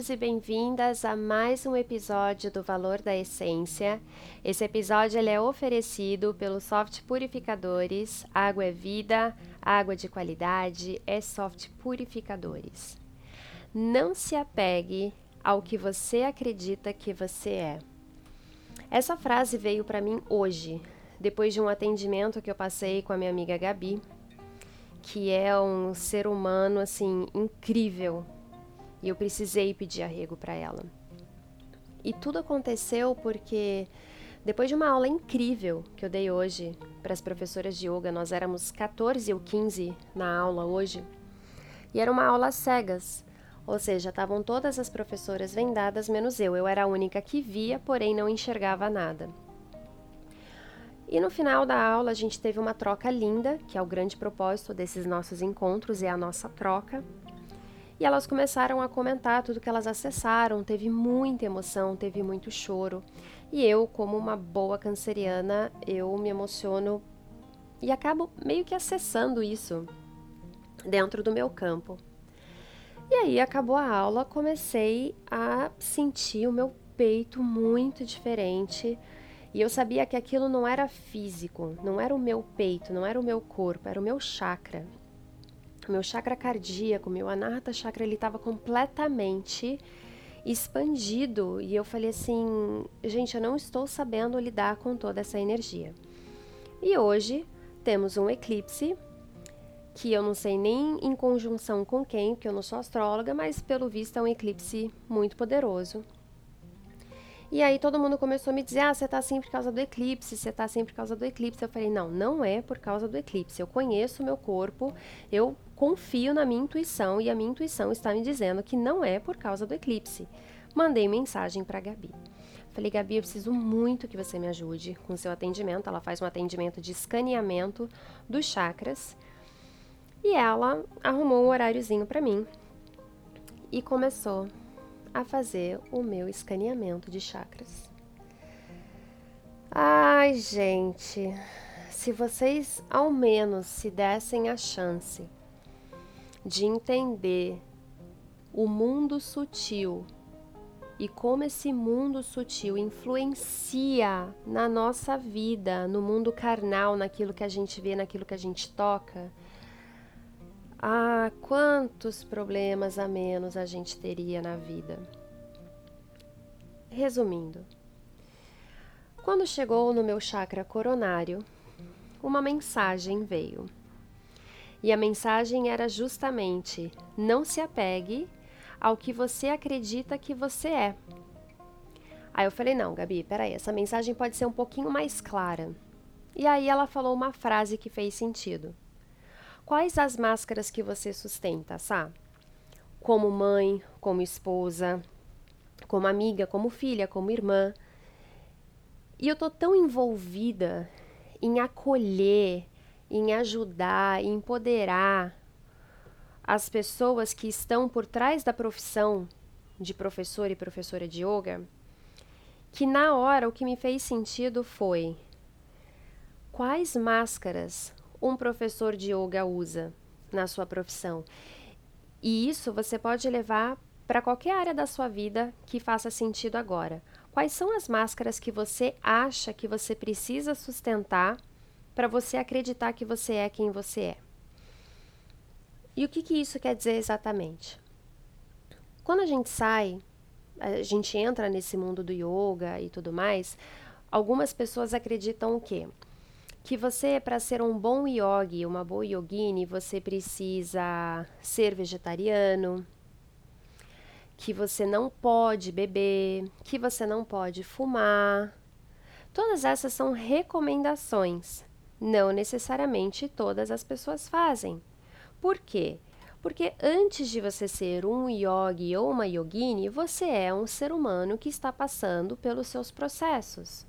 bem-vindos e bem-vindas a mais um episódio do Valor da Essência. Esse episódio ele é oferecido pelo Soft Purificadores. Água é vida, água de qualidade é Soft Purificadores. Não se apegue ao que você acredita que você é. Essa frase veio para mim hoje, depois de um atendimento que eu passei com a minha amiga Gabi, que é um ser humano assim incrível e eu precisei pedir arrego para ela. E tudo aconteceu porque depois de uma aula incrível que eu dei hoje para as professoras de yoga, nós éramos 14 ou 15 na aula hoje, e era uma aula cegas, ou seja, estavam todas as professoras vendadas menos eu. Eu era a única que via, porém não enxergava nada. E no final da aula a gente teve uma troca linda, que é o grande propósito desses nossos encontros, é a nossa troca. E elas começaram a comentar tudo que elas acessaram, teve muita emoção, teve muito choro. E eu, como uma boa canceriana, eu me emociono e acabo meio que acessando isso dentro do meu campo. E aí acabou a aula, comecei a sentir o meu peito muito diferente. E eu sabia que aquilo não era físico, não era o meu peito, não era o meu corpo, era o meu chakra meu chakra cardíaco, meu anahata chakra, ele estava completamente expandido e eu falei assim, gente, eu não estou sabendo lidar com toda essa energia. E hoje temos um eclipse que eu não sei nem em conjunção com quem, porque eu não sou astróloga, mas pelo visto é um eclipse muito poderoso. E aí todo mundo começou a me dizer: ah, você tá assim por causa do eclipse, você tá assim por causa do eclipse. Eu falei: não, não é por causa do eclipse. Eu conheço o meu corpo, eu confio na minha intuição e a minha intuição está me dizendo que não é por causa do eclipse. Mandei mensagem para Gabi. Falei, Gabi, eu preciso muito que você me ajude com seu atendimento. Ela faz um atendimento de escaneamento dos chakras. E ela arrumou um horáriozinho para mim e começou a fazer o meu escaneamento de chakras. Ai, gente, se vocês ao menos se dessem a chance de entender o mundo sutil e como esse mundo sutil influencia na nossa vida, no mundo carnal, naquilo que a gente vê, naquilo que a gente toca, ah, quantos problemas a menos a gente teria na vida. Resumindo, quando chegou no meu chakra coronário, uma mensagem veio. E a mensagem era justamente: não se apegue ao que você acredita que você é. Aí eu falei: não, Gabi, peraí, essa mensagem pode ser um pouquinho mais clara. E aí ela falou uma frase que fez sentido. Quais as máscaras que você sustenta, Sá? Como mãe, como esposa, como amiga, como filha, como irmã. E eu tô tão envolvida em acolher, em ajudar, em empoderar as pessoas que estão por trás da profissão de professor e professora de yoga, que na hora o que me fez sentido foi quais máscaras um professor de yoga usa na sua profissão. E isso você pode levar para qualquer área da sua vida que faça sentido agora. Quais são as máscaras que você acha que você precisa sustentar para você acreditar que você é quem você é? E o que, que isso quer dizer exatamente? Quando a gente sai, a gente entra nesse mundo do yoga e tudo mais, algumas pessoas acreditam o quê? que você, para ser um bom yogi, uma boa yogini, você precisa ser vegetariano, que você não pode beber, que você não pode fumar. Todas essas são recomendações. Não necessariamente todas as pessoas fazem. Por quê? Porque antes de você ser um yogi ou uma yogini, você é um ser humano que está passando pelos seus processos.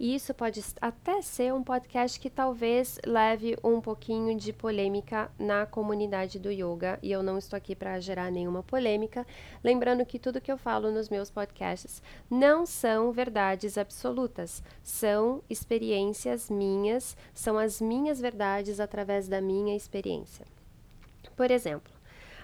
E isso pode até ser um podcast que talvez leve um pouquinho de polêmica na comunidade do yoga, e eu não estou aqui para gerar nenhuma polêmica. Lembrando que tudo que eu falo nos meus podcasts não são verdades absolutas, são experiências minhas, são as minhas verdades através da minha experiência. Por exemplo,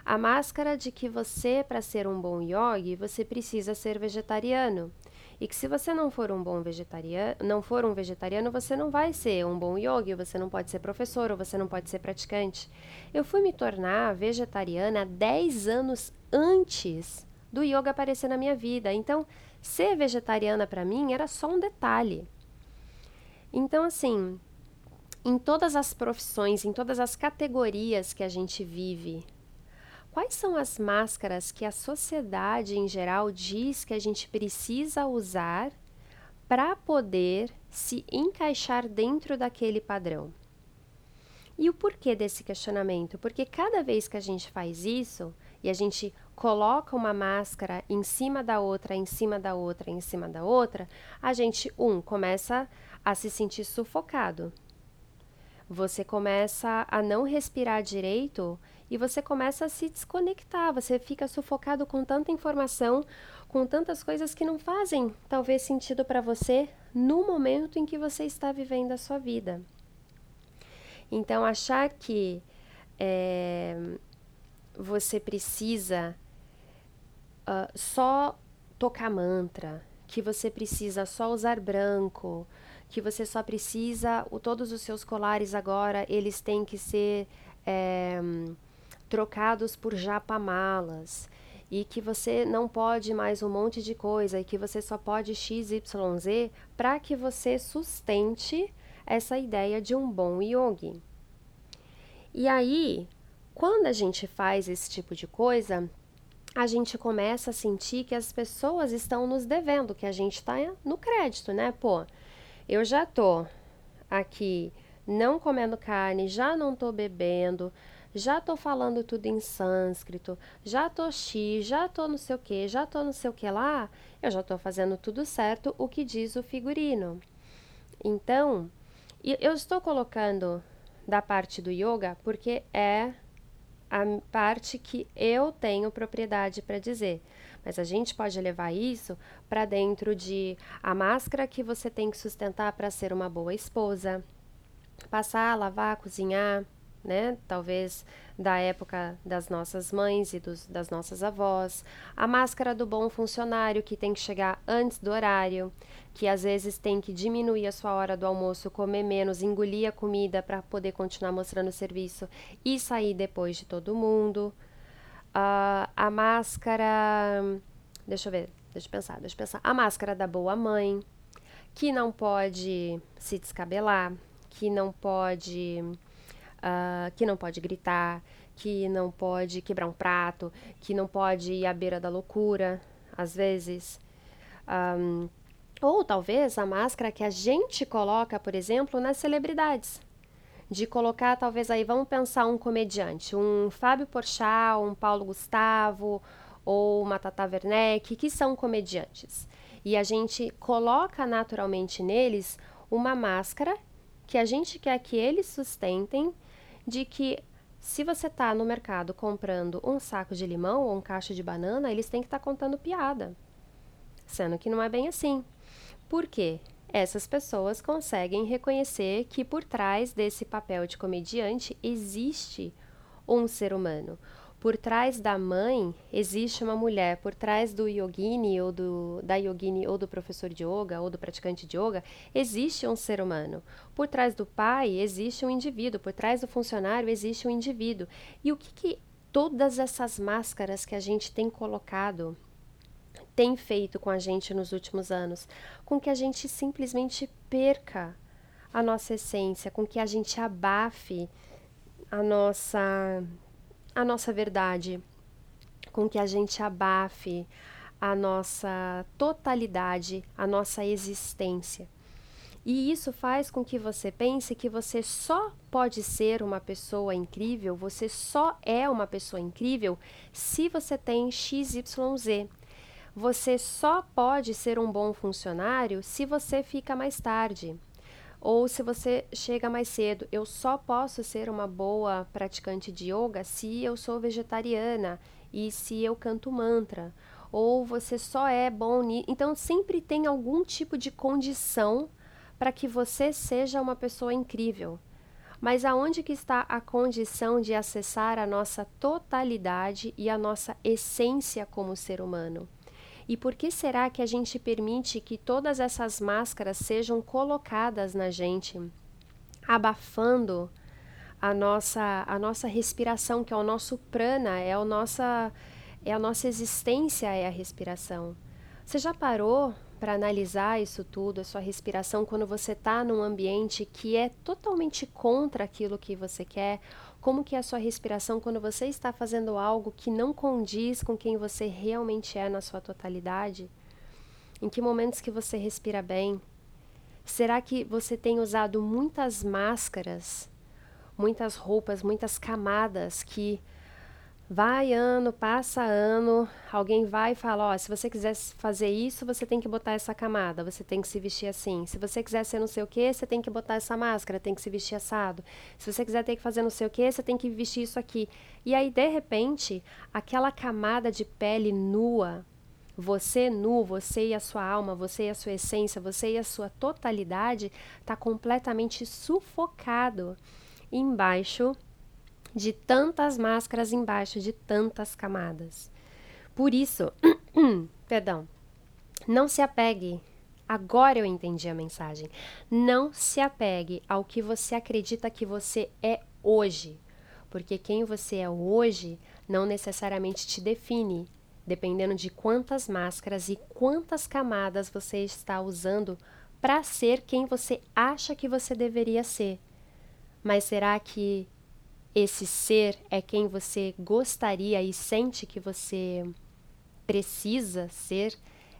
A máscara de que você, para ser um bom yogi, você precisa ser vegetariano. E que se você não for um bom vegetariano, não for um vegetariano, você não vai ser um bom yogi, você não pode ser professor, ou você não pode ser praticante. Eu fui me tornar vegetariana 10 anos antes do yoga aparecer na minha vida. Então, ser vegetariana para mim era só um detalhe. Então, assim, em todas as profissões, em todas as categorias que a gente vive, quais são as máscaras que a sociedade em geral diz que a gente precisa usar para poder se encaixar dentro daquele padrão? E o porquê desse questionamento? Porque cada vez que a gente faz isso e a gente coloca uma máscara em cima da outra, em cima da outra, em cima da outra, a gente, um, começa a se sentir sufocado. Você começa a não respirar direito e você começa a se desconectar. Você fica sufocado com tanta informação, com tantas coisas que não fazem talvez sentido para você no momento em que você está vivendo a sua vida. Então, achar que é, você precisa uh, só tocar mantra, que você precisa só usar branco, que você só precisa, o, todos os seus colares agora, eles têm que ser é, trocados por japamalas e que você não pode mais um monte de coisa e que você só pode XYZ para que você sustente essa ideia de um bom yogi. E aí, quando a gente faz esse tipo de coisa, a gente começa a sentir que as pessoas estão nos devendo, que a gente está no crédito, né? Pô, eu já tô aqui não comendo carne, já não tô bebendo, já tô falando tudo em sânscrito, já tô x, já tô não sei o que, já tô não sei o que lá, eu já tô fazendo tudo certo o que diz o figurino. Então, eu estou colocando da parte do yoga porque é a parte que eu tenho propriedade para dizer. Mas a gente pode levar isso para dentro de a máscara que você tem que sustentar para ser uma boa esposa, passar, lavar, cozinhar, né? Talvez da época das nossas mães e dos, das nossas avós. A máscara do bom funcionário que tem que chegar antes do horário, que às vezes tem que diminuir a sua hora do almoço, comer menos, engolir a comida para poder continuar mostrando o serviço e sair depois de todo mundo. Uh, a máscara. Deixa eu ver, deixa eu pensar, deixa eu pensar. A máscara da boa mãe, que não pode se descabelar, que não pode uh, que não pode gritar, que não pode quebrar um prato, que não pode ir à beira da loucura, às vezes. Um, ou talvez a máscara que a gente coloca, por exemplo, nas celebridades. De colocar, talvez aí, vamos pensar um comediante, um Fábio Porchat, um Paulo Gustavo, ou uma Tata Werneck, que são comediantes. E a gente coloca naturalmente neles uma máscara que a gente quer que eles sustentem de que se você está no mercado comprando um saco de limão ou um caixa de banana, eles têm que estar tá contando piada. Sendo que não é bem assim. Por quê? Essas pessoas conseguem reconhecer que por trás desse papel de comediante existe um ser humano, por trás da mãe existe uma mulher, por trás do yogini ou do, da yogini ou do professor de yoga ou do praticante de yoga, existe um ser humano. Por trás do pai existe um indivíduo, por trás do funcionário existe um indivíduo. E o que, que todas essas máscaras que a gente tem colocado tem feito com a gente nos últimos anos? Com que a gente simplesmente perca a nossa essência, com que a gente abafe a nossa a nossa verdade, com que a gente abafe a nossa totalidade, a nossa existência. E isso faz com que você pense que você só pode ser uma pessoa incrível, você só é uma pessoa incrível se você tem XYZ. Você só pode ser um bom funcionário se você fica mais tarde. Ou se você chega mais cedo, eu só posso ser uma boa praticante de yoga se eu sou vegetariana e se eu canto mantra. Ou você só é bom nisso. Então, sempre tem algum tipo de condição para que você seja uma pessoa incrível. Mas aonde que está a condição de acessar a nossa totalidade e a nossa essência como ser humano? E por que será que a gente permite que todas essas máscaras sejam colocadas na gente, abafando a nossa, a nossa respiração, que é o nosso prana, é, o nossa, é a nossa existência, é a respiração? Você já parou para analisar isso tudo, a sua respiração, quando você está num ambiente que é totalmente contra aquilo que você quer? Como que é a sua respiração quando você está fazendo algo que não condiz com quem você realmente é na sua totalidade? Em que momentos que você respira bem? Será que você tem usado muitas máscaras, muitas roupas, muitas camadas que Vai ano, passa ano, alguém vai e fala: Ó, se você quiser fazer isso, você tem que botar essa camada, você tem que se vestir assim. Se você quiser ser não sei o que, você tem que botar essa máscara, tem que se vestir assado. Se você quiser ter que fazer não sei o que, você tem que vestir isso aqui. E aí, de repente, aquela camada de pele nua, você nu, você e a sua alma, você e a sua essência, você e a sua totalidade, está completamente sufocado embaixo de tantas máscaras embaixo de tantas camadas. Por isso, perdão, não se apegue. Agora eu entendi a mensagem. Não se apegue ao que você acredita que você é hoje, porque quem você é hoje não necessariamente te define, dependendo de quantas máscaras e quantas camadas você está usando para ser quem você acha que você deveria ser. Mas será que esse ser é quem você gostaria e sente que você precisa ser,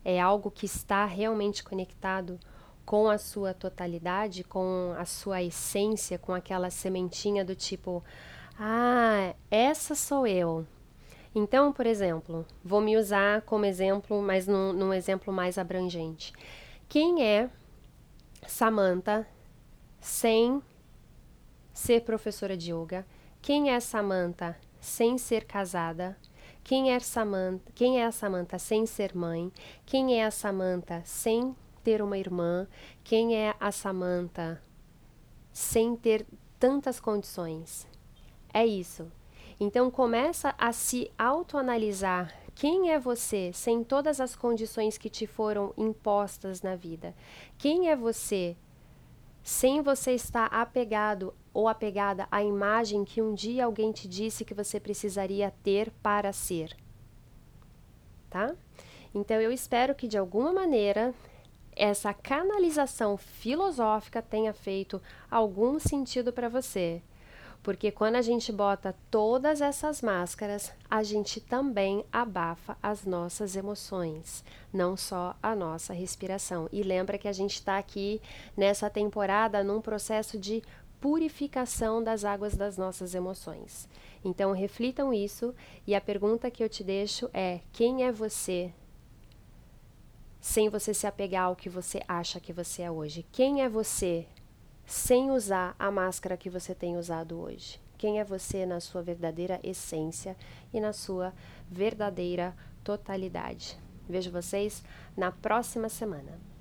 é algo que está realmente conectado com a sua totalidade, com a sua essência, com aquela sementinha do tipo: ah, essa sou eu. Então, por exemplo, vou me usar como exemplo, mas num, num exemplo mais abrangente. Quem é Samantha sem ser professora de yoga? Quem é Samantha sem ser casada? Quem é Samantha, quem é a Samantha sem ser mãe? Quem é a Samantha sem ter uma irmã? Quem é a Samantha sem ter tantas condições? É isso. Então começa a se autoanalisar quem é você sem todas as condições que te foram impostas na vida? Quem é você sem você estar apegado ou apegada à imagem que um dia alguém te disse que você precisaria ter para ser. Tá? Então eu espero que de alguma maneira essa canalização filosófica tenha feito algum sentido para você. Porque quando a gente bota todas essas máscaras, a gente também abafa as nossas emoções, não só a nossa respiração. E lembra que a gente está aqui nessa temporada num processo de purificação das águas das nossas emoções. Então reflitam isso e a pergunta que eu te deixo é: quem é você? Sem você se apegar ao que você acha que você é hoje. Quem é você sem usar a máscara que você tem usado hoje. Quem é você na sua verdadeira essência e na sua verdadeira totalidade. Vejo vocês na próxima semana.